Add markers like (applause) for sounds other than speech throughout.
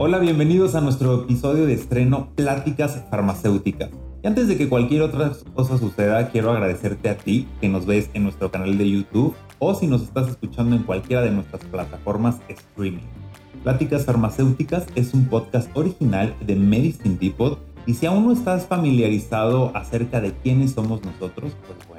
Hola, bienvenidos a nuestro episodio de estreno Pláticas Farmacéuticas. Y antes de que cualquier otra cosa suceda, quiero agradecerte a ti que nos ves en nuestro canal de YouTube o si nos estás escuchando en cualquiera de nuestras plataformas streaming. Pláticas Farmacéuticas es un podcast original de Medicine Depot y si aún no estás familiarizado acerca de quiénes somos nosotros, pues bueno,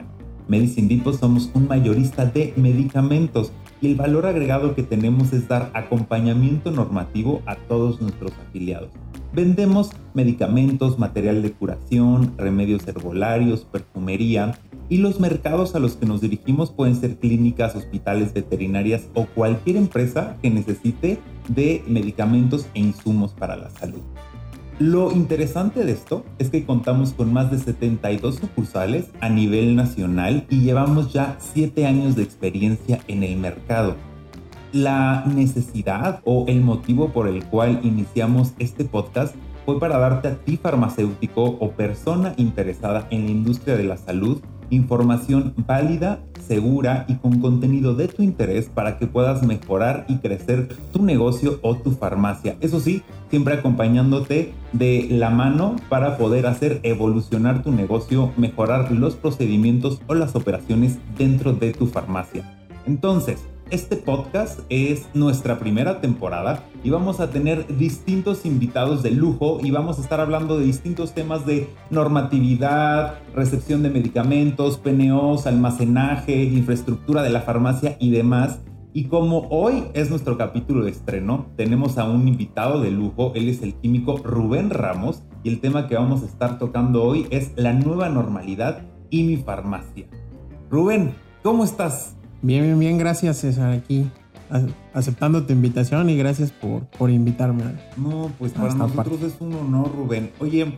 Medicine Depot somos un mayorista de medicamentos y el valor agregado que tenemos es dar acompañamiento normativo a todos nuestros afiliados. Vendemos medicamentos, material de curación, remedios herbolarios, perfumería y los mercados a los que nos dirigimos pueden ser clínicas, hospitales, veterinarias o cualquier empresa que necesite de medicamentos e insumos para la salud. Lo interesante de esto es que contamos con más de 72 sucursales a nivel nacional y llevamos ya 7 años de experiencia en el mercado. La necesidad o el motivo por el cual iniciamos este podcast fue para darte a ti farmacéutico o persona interesada en la industria de la salud información válida, segura y con contenido de tu interés para que puedas mejorar y crecer tu negocio o tu farmacia. Eso sí, siempre acompañándote de la mano para poder hacer evolucionar tu negocio, mejorar los procedimientos o las operaciones dentro de tu farmacia. Entonces, este podcast es nuestra primera temporada y vamos a tener distintos invitados de lujo y vamos a estar hablando de distintos temas de normatividad, recepción de medicamentos, PNOs, almacenaje, infraestructura de la farmacia y demás. Y como hoy es nuestro capítulo de estreno, tenemos a un invitado de lujo, él es el químico Rubén Ramos y el tema que vamos a estar tocando hoy es la nueva normalidad y mi farmacia. Rubén, ¿cómo estás? Bien, bien, bien, gracias César, aquí aceptando tu invitación y gracias por, por invitarme. No, pues para nosotros es un honor, Rubén. Oye,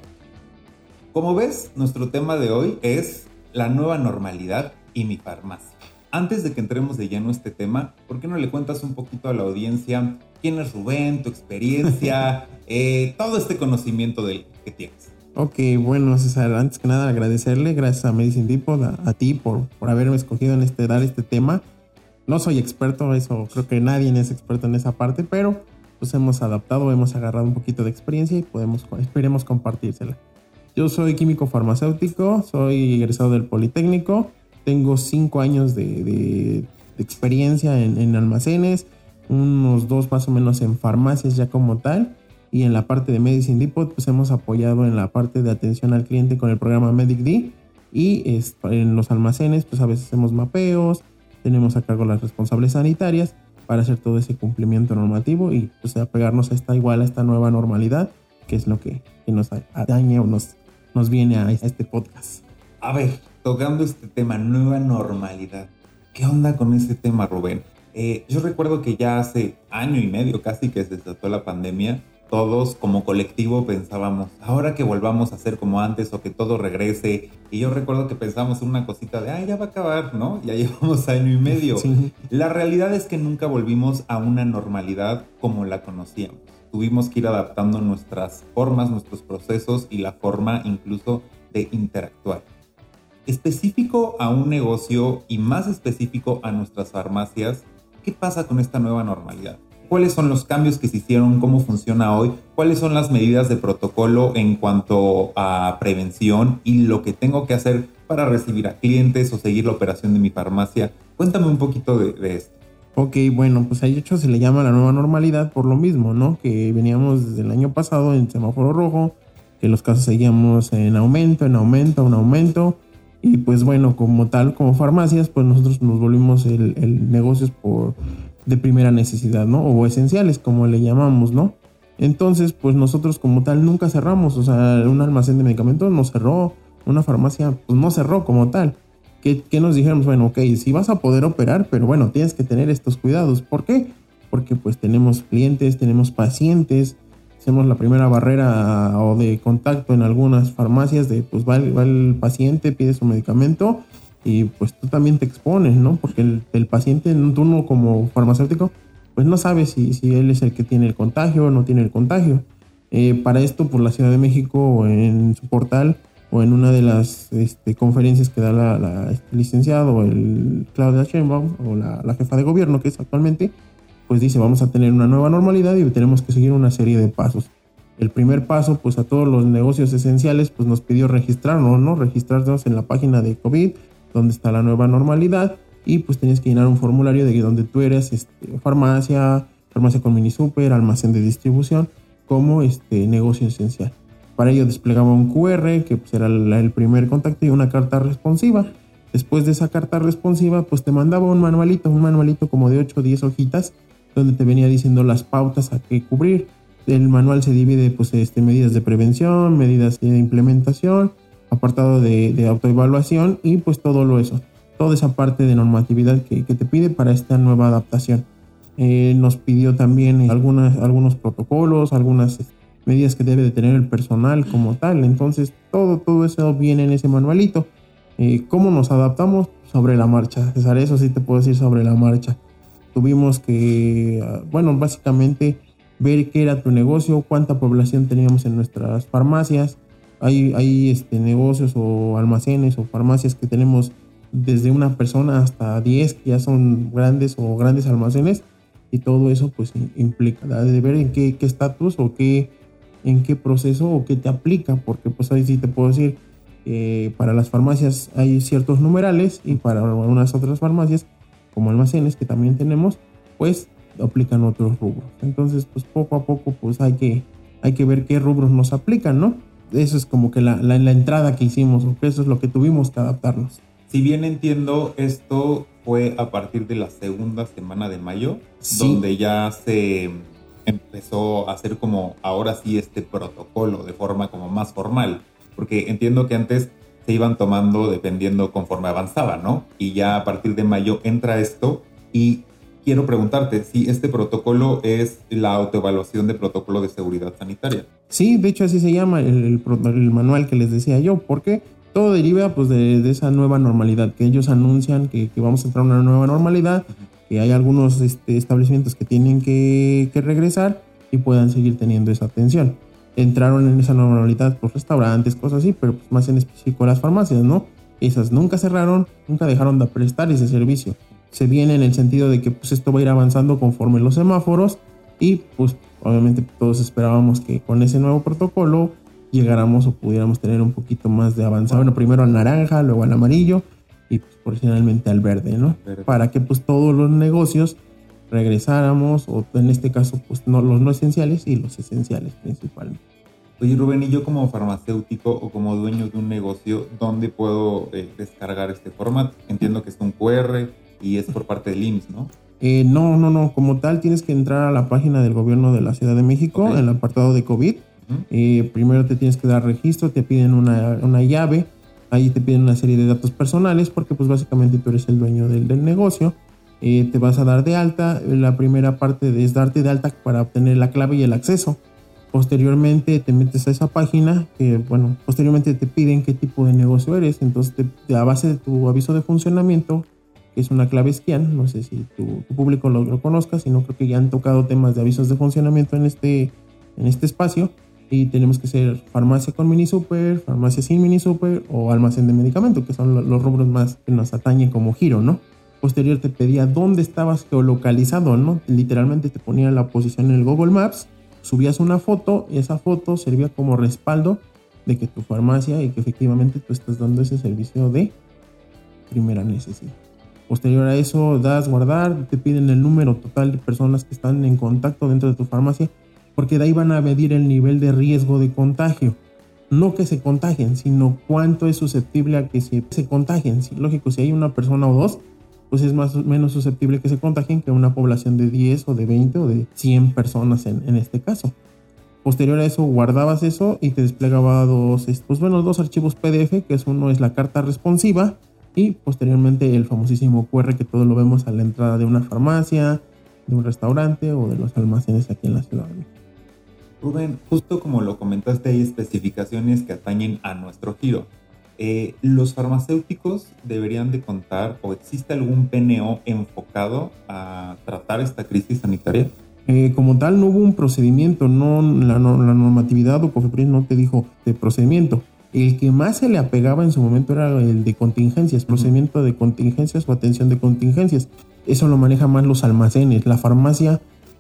como ves, nuestro tema de hoy es la nueva normalidad y mi farmacia. Antes de que entremos de lleno a este tema, ¿por qué no le cuentas un poquito a la audiencia quién es Rubén, tu experiencia, (laughs) eh, todo este conocimiento del que tienes? Ok, bueno, César, antes que nada agradecerle, gracias a Medicine Depot, a, ti por, por haberme escogido en este, dar este tema. No soy experto, eso creo que nadie es experto en esa parte, pero pues hemos adaptado, hemos agarrado un poquito de experiencia y podemos, esperemos compartírsela. Yo soy químico farmacéutico, soy egresado del Politécnico, tengo cinco años de, experiencia en, en almacenes, unos dos más o menos en farmacias ya como tal y en la parte de Medicine Depot pues hemos apoyado en la parte de atención al cliente con el programa MedicD y en los almacenes pues a veces hacemos mapeos, tenemos a cargo las responsables sanitarias para hacer todo ese cumplimiento normativo y pues apegarnos a esta igual a esta nueva normalidad que es lo que, nos daña o nos, nos viene a este podcast. A ver, tocando este tema, nueva normalidad. ¿Qué onda con ese tema, Rubén? Eh, yo recuerdo que ya hace año y medio casi que se desató la pandemia, todos como colectivo pensábamos, ahora que volvamos a ser como antes o que todo regrese. Y yo recuerdo que pensamos en una cosita de, ay, ya va a acabar, ¿no? Ya (laughs) llevamos año y medio. La realidad es que nunca volvimos a una normalidad como la conocíamos. Tuvimos que ir adaptando nuestras formas, nuestros procesos y la forma incluso de interactuar. Específico a un negocio y más específico a nuestras farmacias, ¿qué pasa con esta nueva normalidad? Cuáles son los cambios que se hicieron, cómo funciona hoy, cuáles son las medidas de protocolo en cuanto a prevención y lo que tengo que hacer para recibir a clientes o seguir la operación de mi farmacia. Cuéntame un poquito de, esto. Ok, bueno, pues a hecho se le llama la nueva normalidad por lo mismo, ¿no? Que veníamos desde el año pasado en semáforo rojo, que los casos seguíamos en aumento, en aumento, en aumento. Y pues bueno, como tal, como farmacias, pues nosotros nos volvimos el, el negocios por de primera necesidad, ¿no? O esenciales, como le llamamos, ¿no? Entonces, pues nosotros como tal nunca cerramos, o sea, un almacén de medicamentos no cerró, una farmacia pues no cerró como tal. ¿Qué, nos dijeron? Bueno, ok, sí vas a poder operar, pero bueno, tienes que tener estos cuidados. ¿Por qué? Porque pues tenemos clientes, tenemos pacientes, hacemos la primera barrera o de contacto en algunas farmacias de pues va el paciente, pide su medicamento y pues tú también te expones, ¿no? Porque el, el paciente, tú no como farmacéutico, pues no sabes si, si, él es el que tiene el contagio o no tiene el contagio. Eh, para esto, por la Ciudad de México, en su portal o en una de las este, conferencias que da la, la este, licenciado, el Claudia Sheinbaum o la, la, jefa de gobierno que es actualmente, pues dice, vamos a tener una nueva normalidad y tenemos que seguir una serie de pasos. El primer paso, pues a todos los negocios esenciales, pues nos pidió registrarnos, ¿no? Registrarnos en la página de COVID, donde está la nueva normalidad, y pues tenías que llenar un formulario de donde tú eres este, farmacia, farmacia con mini super, almacén de distribución, como este negocio esencial. Para ello desplegaba un QR, que pues, era el primer contacto, y una carta responsiva. Después de esa carta responsiva, pues te mandaba un manualito, un manualito como de 8 o 10 hojitas, donde te venía diciendo las pautas a qué cubrir. El manual se divide pues este, medidas de prevención, medidas de implementación, apartado de, autoevaluación y pues todo lo eso. Toda esa parte de normatividad que, te pide para esta nueva adaptación. Eh, nos pidió también algunos protocolos, algunas medidas que debe de tener el personal como tal. Entonces todo, todo eso viene en ese manualito. Eh, ¿Cómo nos adaptamos? Sobre la marcha. César, eso sí te puedo decir sobre la marcha. Tuvimos que, ah, bueno, básicamente ver qué era tu negocio, cuánta población teníamos en nuestras farmacias. Hay, hay este, negocios o almacenes o farmacias que tenemos desde una persona hasta 10 que ya son grandes o grandes almacenes y todo eso pues implica de ver en qué estatus o qué en qué proceso o qué te aplica porque pues ahí sí te puedo decir que para las farmacias hay ciertos numerales y para algunas otras farmacias como almacenes que también tenemos pues aplican otros rubros. Entonces, pues poco a poco, pues hay que, hay que ver qué rubros nos aplican, ¿no? Eso es como que la, la, entrada que hicimos, o que eso es lo que tuvimos que adaptarnos. Si bien entiendo, esto fue a partir de la segunda semana de mayo, donde ya se empezó a hacer como ahora sí este protocolo de forma como más formal, porque entiendo que antes se iban tomando dependiendo conforme avanzaba, ¿no? Y ya a partir de mayo entra esto y quiero preguntarte si este protocolo es la autoevaluación de protocolo de seguridad sanitaria. Sí, de hecho así se llama el, manual que les decía yo, porque todo deriva pues de, esa nueva normalidad, que ellos anuncian que, vamos a entrar a una nueva normalidad, que hay algunos este, establecimientos que tienen que, regresar y puedan seguir teniendo esa atención. Entraron en esa normalidad pues restaurantes, cosas así, pero pues, más en específico las farmacias, ¿no? Esas nunca cerraron, nunca dejaron de prestar ese servicio se viene en el sentido de que pues esto va a ir avanzando conforme los semáforos y pues obviamente todos esperábamos que con ese nuevo protocolo llegáramos o pudiéramos tener un poquito más de avanzado, bueno, primero al naranja, luego al amarillo y pues finalmente al verde, ¿no? Para que pues todos los negocios regresáramos o en este caso pues no los no esenciales y los esenciales principalmente. Oye Rubén, y yo como farmacéutico o como dueño de un negocio, ¿dónde puedo eh, descargar este formato? Entiendo que es un QR, y es por parte del IMSS, ¿no? Eh, no, no, no. Como tal, tienes que entrar a la página del gobierno de la Ciudad de México, en el apartado de COVID. Eh, primero te tienes que dar registro, te piden una, llave, ahí te piden una serie de datos personales, porque pues básicamente tú eres el dueño del, negocio. Eh, te vas a dar de alta. La primera parte es darte de alta para obtener la clave y el acceso. Posteriormente te metes a esa página, que bueno, posteriormente te piden qué tipo de negocio eres. Entonces, a base de tu aviso de funcionamiento, que es una clave SCIAN. No sé si tu, público lo, lo, conozca, sino creo que ya han tocado temas de avisos de funcionamiento en este, en este espacio. Y tenemos que ser farmacia con mini super, farmacia sin mini super o almacén de medicamento, que son los rubros más que nos atañen como giro, ¿no? Posterior te pedía dónde estabas geolocalizado, ¿no? Literalmente te ponía la posición en el Google Maps, subías una foto y esa foto servía como respaldo de que tu farmacia y que efectivamente tú estás dando ese servicio de primera necesidad. Posterior a eso, das guardar, te piden el número total de personas que están en contacto dentro de tu farmacia, porque de ahí van a medir el nivel de riesgo de contagio. No que se contagien, sino cuánto es susceptible a que se, contagien. lógico, si hay una persona o dos, pues es más o menos susceptible que se contagien que una población de 10 o de 20 o de 100 personas en, en este caso. Posterior a eso, guardabas eso y te desplegaba dos, pues bueno, dos archivos PDF, que es uno es la carta responsiva y posteriormente el famosísimo QR que todos lo vemos a la entrada de una farmacia, de un restaurante o de los almacenes aquí en la ciudad. Rubén, justo como lo comentaste, hay especificaciones que atañen a nuestro giro. Eh, ¿Los farmacéuticos deberían de contar o existe algún PNO enfocado a tratar esta crisis sanitaria? Eh, como tal, no hubo un procedimiento, no la, la normatividad o COFEPRIS no te dijo de procedimiento. El que más se le apegaba en su momento era el de contingencias, procedimiento de contingencias o atención de contingencias. eso lo maneja más los almacenes. La farmacia,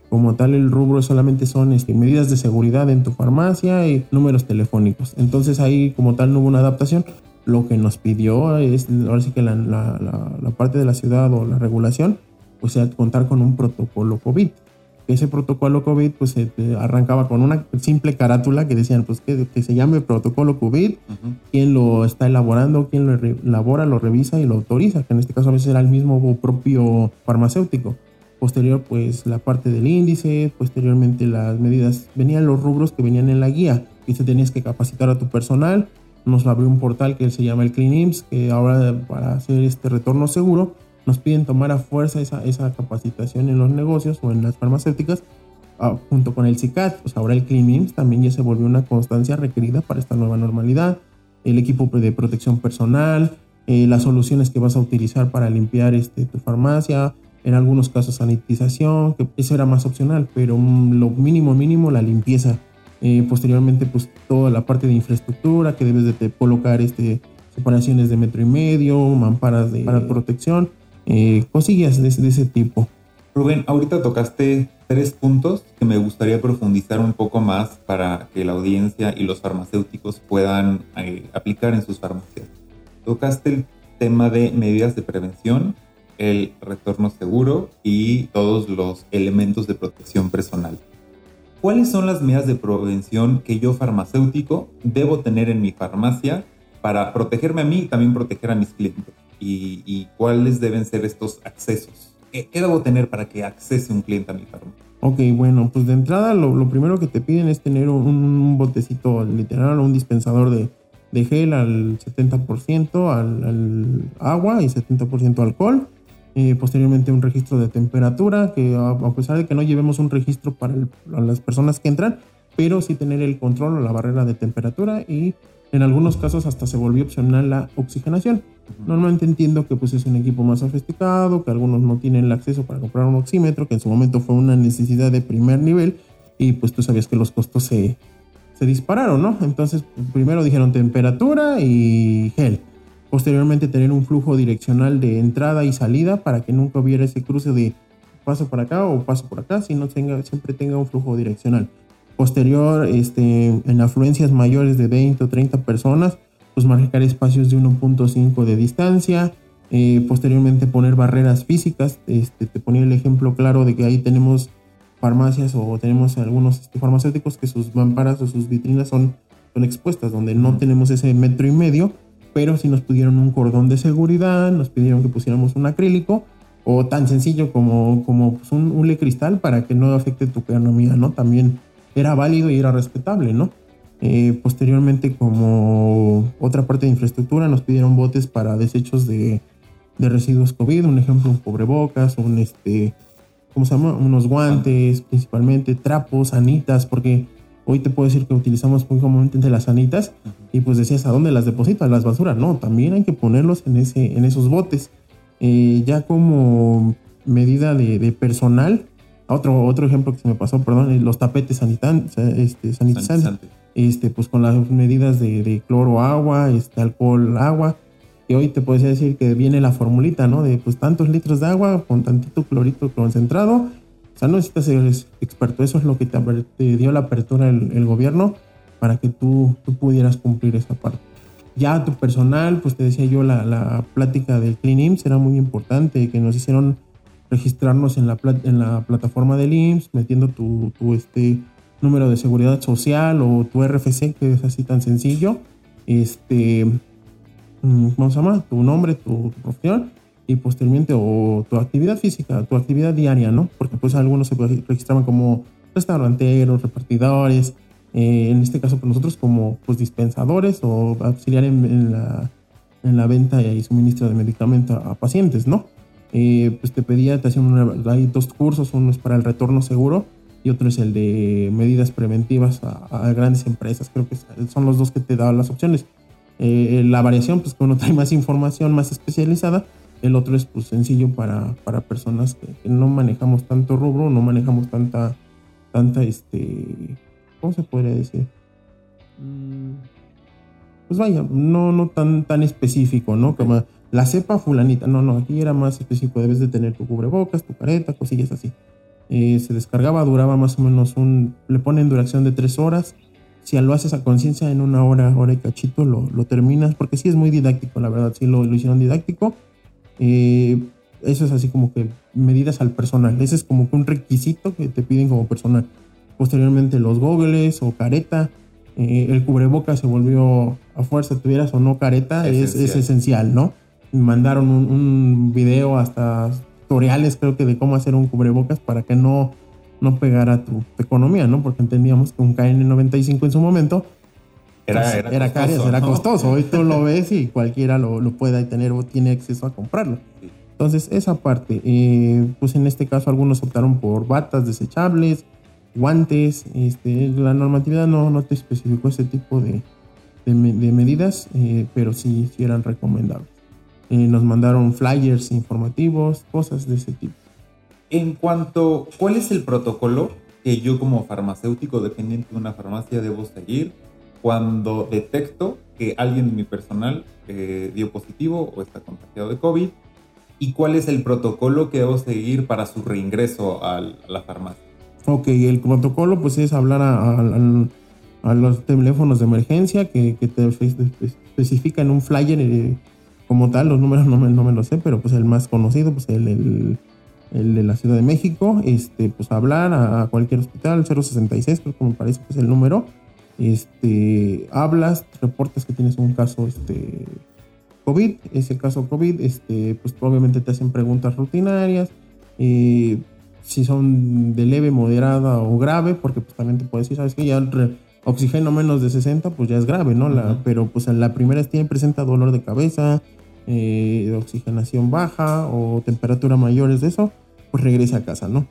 como tal, el rubro solamente son este, medidas de seguridad en tu farmacia y números telefónicos. Entonces ahí como tal no hubo una adaptación. Lo que nos pidió es, ahora sí que la, la parte de la ciudad o la regulación, pues sea contar con un protocolo COVID ese protocolo COVID pues arrancaba con una simple carátula que decían pues que, se llame protocolo COVID, quién lo está elaborando, quién lo elabora, lo revisa y lo autoriza, que en este caso a veces era el mismo propio farmacéutico. Posterior pues la parte del índice, posteriormente las medidas, venían los rubros que venían en la guía y se tenías que capacitar a tu personal, nos abrió un portal que se llama el CleanIMS, que ahora para hacer este retorno seguro nos piden tomar a fuerza esa, esa capacitación en los negocios o en las farmacéuticas ah, junto con el CICAT. Pues ahora el CleanIMS también ya se volvió una constancia requerida para esta nueva normalidad. El equipo de protección personal, eh, las soluciones que vas a utilizar para limpiar este, tu farmacia, en algunos casos sanitización, que eso era más opcional, pero mm, lo mínimo mínimo la limpieza. Eh, posteriormente, pues toda la parte de infraestructura que debes de colocar este, separaciones de metro y medio, mamparas de, para protección eh, cosillas de, ese tipo. Rubén, ahorita tocaste tres puntos que me gustaría profundizar un poco más para que la audiencia y los farmacéuticos puedan eh, aplicar en sus farmacias. Tocaste el tema de medidas de prevención, el retorno seguro y todos los elementos de protección personal. ¿Cuáles son las medidas de prevención que yo farmacéutico debo tener en mi farmacia para protegerme a mí y también proteger a mis clientes? Y, cuáles deben ser estos accesos. ¿Qué, debo tener para que accese un cliente a mi farmacia? Ok, bueno, pues de entrada lo, primero que te piden es tener un, botecito literal o un dispensador de, de, gel al 70% al, agua y 70% alcohol. Eh, posteriormente un registro de temperatura, que a, pesar de que no llevemos un registro para las personas que entran, pero sí tener el control o la barrera de temperatura y en algunos casos hasta se volvió opcional la oxigenación. Normalmente entiendo que pues es un equipo más sofisticado, que algunos no tienen el acceso para comprar un oxímetro, que en su momento fue una necesidad de primer nivel y pues tú sabías que los costos se, se dispararon, ¿no? Entonces primero dijeron temperatura y gel. Posteriormente tener un flujo direccional de entrada y salida para que nunca hubiera ese cruce de paso por acá o paso por acá, sino tenga, siempre tenga un flujo direccional. Posterior, este, en afluencias mayores de 20 o 30 personas, pues marcar espacios de 1.5 de distancia. Eh, posteriormente poner barreras físicas. Este, te ponía el ejemplo claro de que ahí tenemos farmacias o tenemos algunos este, farmacéuticos que sus mamparas o sus vitrinas son, son expuestas, donde no tenemos ese metro y medio, pero si nos pidieron un cordón de seguridad, nos pidieron que pusiéramos un acrílico o tan sencillo como, como pues, un hule cristal para que no afecte tu economía, ¿no? También era válido y era respetable, ¿no? Eh, posteriormente, como otra parte de infraestructura, nos pidieron botes para desechos de, residuos COVID, un ejemplo, un cubrebocas, un este, ¿cómo se llama? Unos guantes, principalmente, trapos, sanitas, porque hoy te puedo decir que utilizamos muy comúnmente las sanitas y pues decías, ¿a dónde las depositas? Las basuras. No, también hay que ponerlos en, ese, en esos botes. Eh, ya como medida de personal, otro, otro ejemplo que se me pasó, perdón, los tapetes sanitizantes, este, sanitizantes, este, pues con las medidas de, cloro agua, este, alcohol agua, que hoy te puedes decir que viene la formulita, ¿no? De pues tantos litros de agua con tantito clorito concentrado. O sea, no necesitas ser experto, eso es lo que te, dio la apertura el, gobierno para que tú, tú pudieras cumplir esa parte. Ya tu personal, pues te decía yo, la, la plática del Clean IMSS era muy importante, que nos hicieron registrarnos en la, en la plataforma del IMSS, metiendo tu, tu, este, número de seguridad social o tu RFC, que es así tan sencillo. Este, mm, ¿cómo se llama? Tu nombre, tu, profesión y posteriormente o tu actividad física, tu actividad diaria, ¿no? Porque pues algunos se registraban como restauranteros, repartidores, eh, en este caso pues nosotros como pues dispensadores o auxiliar en, la, en la venta y suministro de medicamentos a pacientes, ¿no? Eh, pues te pedía, te hacían hay dos cursos, uno es para el retorno seguro y otro es el de medidas preventivas a, grandes empresas. Creo que son los dos que te daban las opciones. Eh, la variación, pues que uno trae más información más especializada, el otro es pues sencillo para, para personas que, no manejamos tanto rubro, no manejamos tanta, tanta, este, ¿cómo se podría decir? Mm, pues vaya, no, no tan, tan específico, ¿no? Como la cepa fulanita. No, no, aquí era más específico. Debes de tener tu cubrebocas, tu careta, cosillas así. Eh, se descargaba, duraba más o menos un... Le ponen duración de tres horas. Si lo haces a conciencia en una hora, hora y cachito, lo, lo, terminas. Porque sí es muy didáctico, la verdad. Sí lo, lo hicieron didáctico. Eh, eso es así como que medidas al personal. Ese es como que un requisito que te piden como personal. Posteriormente los gogles o careta. Eh, el cubreboca se volvió a fuerza, tuvieras o no careta, Es, es, esencial, ¿no? Mandaron un, un, video hasta tutoriales creo que de cómo hacer un cubrebocas para que no, no pegara tu, economía, ¿no? Porque entendíamos que un KN95 en su momento era, pues, era, era, costoso, era costoso. Hoy tú lo (laughs) ves y cualquiera lo, lo pueda tener o tiene acceso a comprarlo. Entonces, esa parte, eh, pues en este caso algunos optaron por batas desechables, guantes, este, la normatividad no, no te especificó ese tipo de, de, medidas, eh, pero sí, sí eran recomendables. Eh, nos mandaron flyers informativos, cosas de ese tipo. En cuanto, ¿cuál es el protocolo que yo como farmacéutico dependiente de una farmacia debo seguir cuando detecto que alguien de mi personal dio positivo o está contagiado de COVID? y cuál es el protocolo que debo seguir para su reingreso a la farmacia. Ok, el protocolo pues es hablar a, los teléfonos de emergencia que, te especifican un flyer eh, como tal, los números no me, no me lo sé, pero pues el más conocido, pues el, el, de la Ciudad de México, este, pues hablar a, cualquier hospital, 066 creo que me parece que es el número, este, hablas, reportas que tienes un caso este, COVID, ese caso COVID, este, pues obviamente te hacen preguntas rutinarias, eh, si son de leve, moderada o grave, porque pues también te puedes decir, sabes que ya oxígeno menos de 60, pues ya es grave, ¿no? la, pero pues en la primera tiene presenta dolor de cabeza, eh, oxigenación baja o temperatura mayores de eso, pues regrese a casa, ¿no?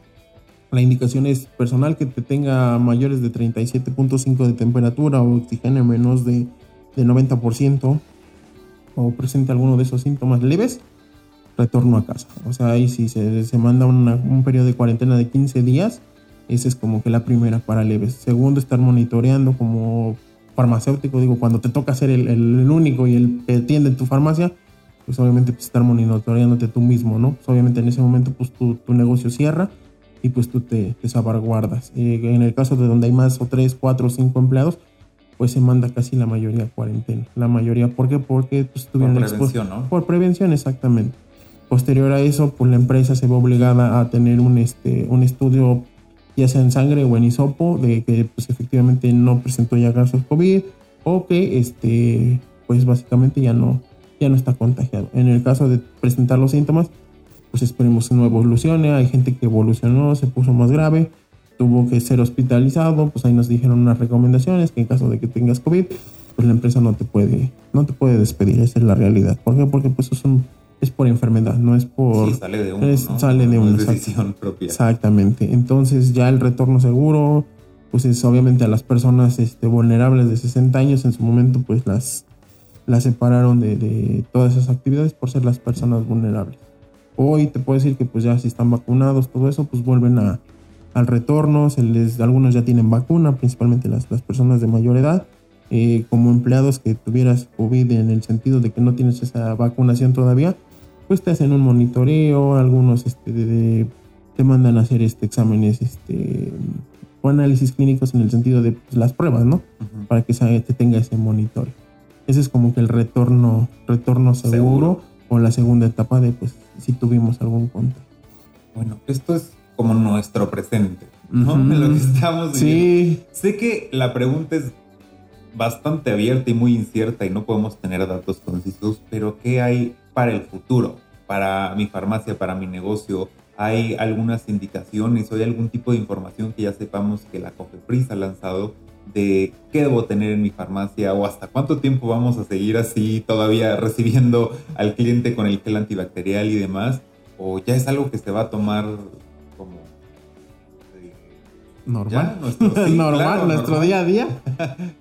La indicación es personal que te tenga mayores de 37.5 de temperatura o oxígeno menos de, de 90%, o presente alguno de esos síntomas leves, retorno a casa. O sea, ahí si se, se manda un periodo de cuarentena de 15 días, esa es como que la primera para leves. Segundo, estar monitoreando como farmacéutico, digo, cuando te toca ser el, el, único y el que atiende en tu farmacia, pues obviamente pues, estar monitoreándote tú mismo, ¿no? Pues obviamente en ese momento pues tu, tu negocio cierra y pues tú te, te salvaguardas. Eh, en el caso de donde hay más o tres, cuatro o cinco empleados, pues se manda casi la mayoría a cuarentena. La mayoría, ¿por qué? Porque pues, tuvieron Por prevención, ¿no? Por prevención, exactamente. Posterior a eso, pues la empresa se ve obligada a tener un, este, un estudio, ya sea en sangre o en hisopo, de que pues efectivamente no presentó ya casos COVID o que este, pues básicamente ya no, ya no está contagiado. En el caso de presentar los síntomas, pues esperemos que no evolucione. Hay gente que evolucionó, se puso más grave tuvo que ser hospitalizado, pues ahí nos dijeron unas recomendaciones que en caso de que tengas COVID, pues la empresa no te puede, no te puede despedir, esa es la realidad. ¿Por qué? Porque pues es un, es por enfermedad, no es por... Sí, sale de uno. Es, Sale de una decisión propia. Exactamente. Entonces ya el retorno seguro, pues es obviamente a las personas este, vulnerables de 60 años, en su momento pues las, las separaron de, de todas esas actividades por ser las personas vulnerables. Hoy te puedo decir que pues ya si están vacunados, todo eso, pues vuelven a, al retorno, se les, algunos ya tienen vacuna, principalmente las, las personas de mayor edad. Eh, como empleados que tuvieras COVID en el sentido de que no tienes esa vacunación todavía, pues te hacen un monitoreo, algunos este, te mandan a hacer este, exámenes este, o análisis clínicos en el sentido de pues, las pruebas, ¿no? Para que te tenga ese monitoreo. Ese es como que el retorno, retorno seguro, o la segunda etapa de pues si tuvimos algún contacto. Bueno, esto es como nuestro presente, ¿no? (laughs) Lo que estamos Sí. Sé que la pregunta es bastante abierta y muy incierta y no podemos tener datos concisos, pero ¿qué hay para el futuro? Para mi farmacia, para mi negocio, ¿hay algunas indicaciones o hay algún tipo de información que ya sepamos que la COFEPRIS ha lanzado de qué debo tener en mi farmacia o hasta cuánto tiempo vamos a seguir así todavía (laughs) recibiendo al cliente con el gel antibacterial y demás? ¿O ya es algo que se va a tomar normal. (laughs) nuestro, normal, nuestro día a día. (laughs)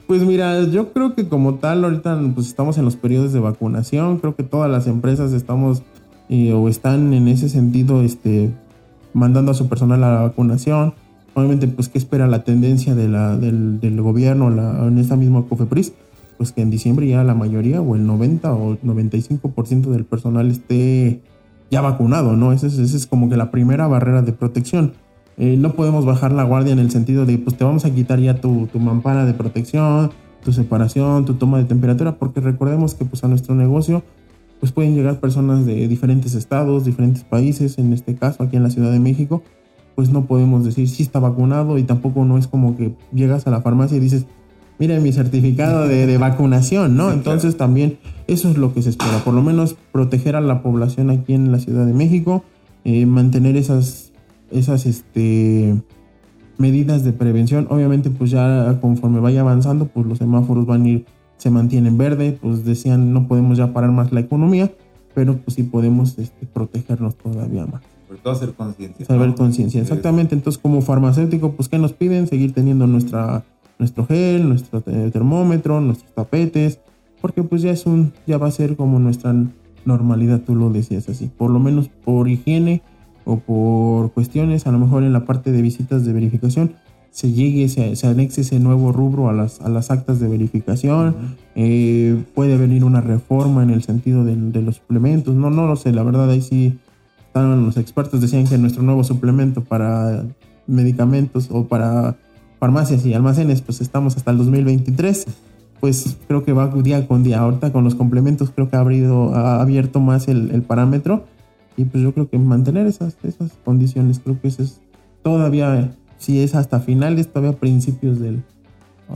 Pues mira, yo creo que como tal, ahorita pues estamos en los periodos de vacunación. Creo que todas las empresas estamos eh, o están en ese sentido este, mandando a su personal a la vacunación. Obviamente, pues, ¿qué espera la tendencia de la, del, del, gobierno la, en esta misma COFEPRIS? pues que en diciembre ya la mayoría o el 90 o 95% del personal esté ya vacunado, ¿no? Esa es, es como que la primera barrera de protección. Eh, no podemos bajar la guardia en el sentido de, pues te vamos a quitar ya tu, tu mampara de protección, tu separación, tu toma de temperatura, porque recordemos que pues a nuestro negocio pues pueden llegar personas de diferentes estados, diferentes países, en este caso aquí en la Ciudad de México, pues no podemos decir si está vacunado y tampoco no es como que llegas a la farmacia y dices, mire mi certificado de, vacunación, ¿no? Entonces también eso es lo que se espera, por lo menos proteger a la población aquí en la Ciudad de México, eh, mantener esas, esas este, medidas de prevención. Obviamente pues ya conforme vaya avanzando, pues los semáforos van a ir se mantiene en verde, pues decían no podemos ya parar más la economía, pero pues sí podemos este, protegernos todavía más. Sobre todo hacer conciencia. Saber conciencia, exactamente. Entonces como farmacéutico, pues ¿qué nos piden? Seguir teniendo nuestra, nuestro gel, nuestro termómetro, nuestros tapetes, porque pues ya es un, ya va a ser como nuestra normalidad, tú lo decías así, por lo menos por higiene o por cuestiones, a lo mejor en la parte de visitas de verificación, se llegue, se, se, anexe ese nuevo rubro a las, a las actas de verificación. Eh, puede venir una reforma en el sentido de, de, los suplementos. No, no lo sé, la verdad ahí sí están los expertos decían que nuestro nuevo suplemento para medicamentos o para farmacias y almacenes, pues estamos hasta el 2023. Pues creo que va día con día. Ahorita con los complementos creo que ha, abrido, ha abierto más el, el parámetro. Y pues yo creo que mantener esas, esas condiciones, creo que eso es todavía si es hasta finales, todavía principios del,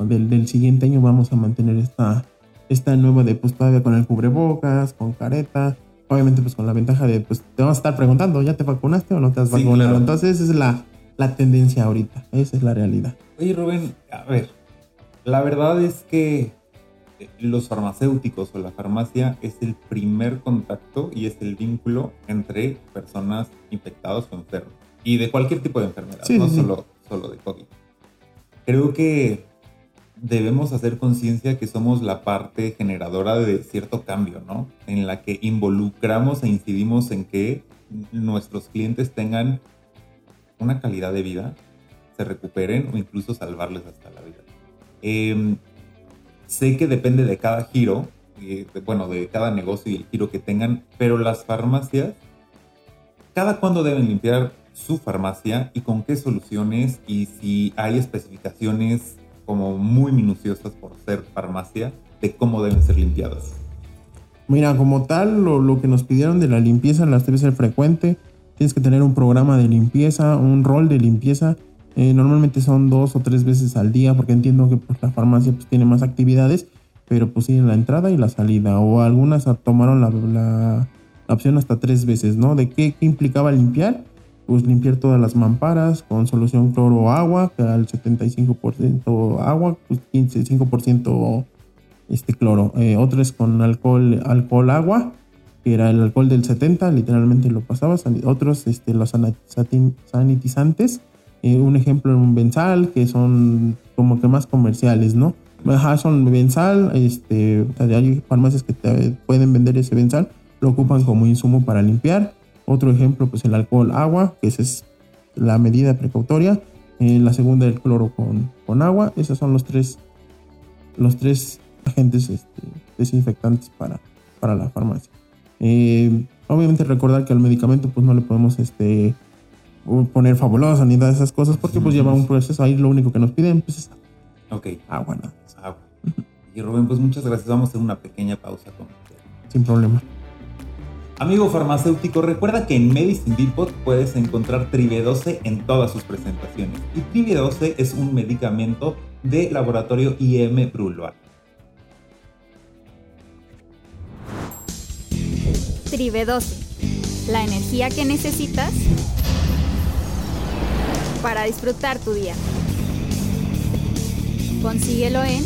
del, del, siguiente año vamos a mantener esta, esta nueva de pues todavía con el cubrebocas, con careta, obviamente pues con la ventaja de pues te vamos a estar preguntando, ¿ya te vacunaste o no te has vacunado? Entonces esa es la, la tendencia ahorita, esa es la realidad. Oye Rubén, a ver, la verdad es que los farmacéuticos o la farmacia es el primer contacto y es el vínculo entre personas infectadas o enfermas. Y de cualquier tipo de enfermedad, no solo solo de COVID. Creo que debemos hacer conciencia que somos la parte generadora de cierto cambio, ¿no? En la que involucramos e incidimos en que nuestros clientes tengan una calidad de vida, se recuperen o incluso salvarles hasta la vida. Em, sé que depende de cada giro, eh, bueno, de cada negocio y el giro que tengan, pero las farmacias, ¿cada cuándo deben limpiar su farmacia y con qué soluciones y si hay especificaciones como muy minuciosas por ser farmacia de cómo deben ser limpiadas. Mira, como tal, lo, que nos pidieron de la limpieza las debe ser frecuente. Tienes que tener un programa de limpieza, un rol de limpieza. Eh, normalmente son dos o tres veces al día, porque entiendo que pues, la farmacia pues, tiene más actividades, pero pues sí, la entrada y la salida. O algunas tomaron la, la, opción hasta tres veces, ¿no? ¿De qué, qué implicaba limpiar? Pues limpiar todas las mamparas con solución cloro agua, que era el 75% agua, pues 15, 5% este cloro. Eh, es con alcohol, alcohol agua, que era el alcohol del 70, literalmente lo pasabas. Otros, este, los sanitizantes. Eh, un ejemplo, un benzal, que son como que más comerciales, ¿no? Ajá, son benzal, este, hay farmacias que te pueden vender ese benzal, lo ocupan como insumo para limpiar. Otro ejemplo, pues el alcohol agua, que esa es la medida precautoria. Eh, la segunda, el cloro con, con, agua. Esos son los tres, los tres agentes este, desinfectantes para, para la farmacia. Eh, obviamente recordar que al medicamento pues no le podemos este, poner fabulosa ni nada de esas cosas porque pues lleva un proceso ahí lo único que nos piden pues es agua. Nada. Agua. Y Rubén, pues muchas gracias. Vamos a hacer una pequeña pausa. Con... Sin problema. Amigo farmacéutico, recuerda que en Medicine Depot puedes encontrar Tribe12 en todas sus presentaciones. Y Tribe12 es un medicamento de laboratorio IM Brulois. Tribe12, la energía que necesitas para disfrutar tu día. Consíguelo en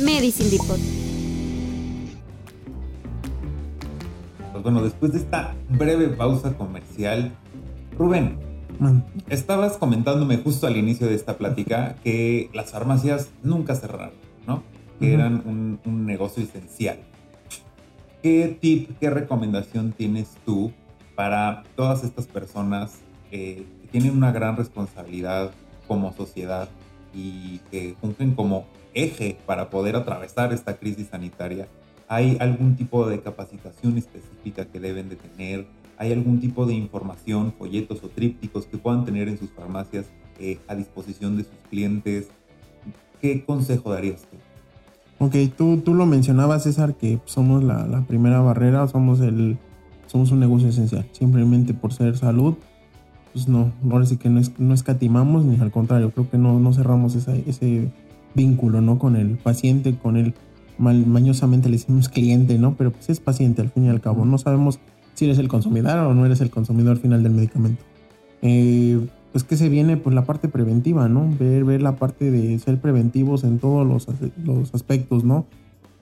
Medicine Depot. Bueno, después de esta breve pausa comercial, Rubén, estabas comentándome justo al inicio de esta plática que las farmacias nunca cerraron, ¿no? Que eran un, negocio esencial. ¿Qué tip, qué recomendación tienes tú para todas estas personas que tienen una gran responsabilidad como sociedad y que fungen como eje para poder atravesar esta crisis sanitaria. ¿Hay algún tipo de capacitación específica que deben de tener? ¿Hay algún tipo de información, folletos o trípticos que puedan tener en sus farmacias eh, a disposición de sus clientes? ¿Qué consejo darías tú? Ok, tú, tú lo mencionabas, César, que somos la, la, primera barrera, somos, el, somos un negocio esencial. Simplemente por ser salud, pues no, ahora sí que no, es, no escatimamos, ni al contrario, creo que no, no cerramos esa, ese vínculo, ¿no? Con el paciente, con el, mal, mañosamente le decimos cliente, ¿no? Pero pues es paciente al fin y al cabo. No sabemos si eres el consumidor o no eres el consumidor final del medicamento. Eh, pues que se viene pues la parte preventiva, ¿no? Ver, ver la parte de ser preventivos en todos los, los aspectos, ¿no?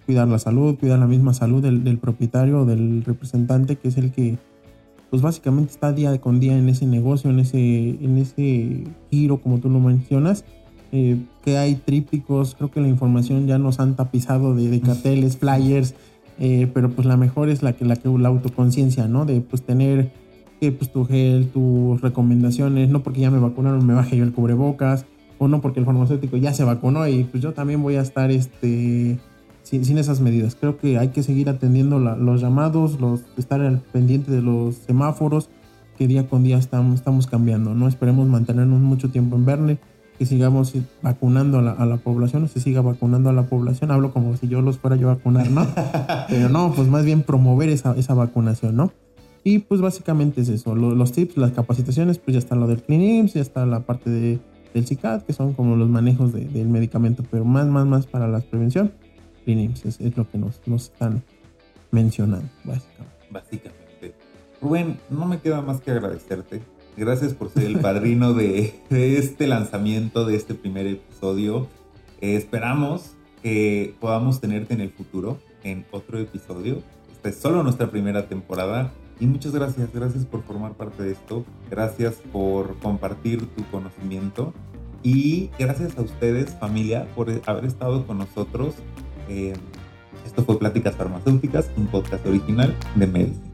Cuidar la salud, cuidar la misma salud del, del propietario, del representante, que es el que pues básicamente está día con día en ese negocio, en ese, en ese giro, como tú lo mencionas. Eh, que hay trípticos, creo que la información ya nos han tapizado de, de carteles, flyers, eh, pero pues la mejor es la que la, que, la autoconciencia, ¿no? De pues tener que pues tu gel, tus recomendaciones, no porque ya me vacunaron me baje yo el cubrebocas, o no porque el farmacéutico ya se vacunó y pues yo también voy a estar este sin, esas medidas. Creo que hay que seguir atendiendo los llamados, los, estar al pendiente de los semáforos, que día con día estamos, estamos cambiando, ¿no? Esperemos mantenernos mucho tiempo en Verne que sigamos vacunando a la, a la, población, o se siga vacunando a la población. Hablo como si yo los fuera yo a vacunar, ¿no? (laughs) Pero no, pues más bien promover esa, esa vacunación, ¿no? Y pues básicamente es eso. Los, los tips, las capacitaciones, pues ya está lo del ClinIMS, ya está la parte de, del CICAD, que son como los manejos de, del medicamento, pero más, más, más para la prevención. ClinIMS es, es, lo que nos, nos están mencionando, básicamente. Básicamente. Rubén, no me queda más que agradecerte Gracias por ser el padrino de, este lanzamiento, de este primer episodio. Eh, esperamos que podamos tenerte en el futuro, en otro episodio. Esta es solo nuestra primera temporada. Y muchas gracias, gracias por formar parte de esto. Gracias por compartir tu conocimiento. Y gracias a ustedes, familia, por haber estado con nosotros. Eh, esto fue Pláticas Farmacéuticas, un podcast original de Medicine.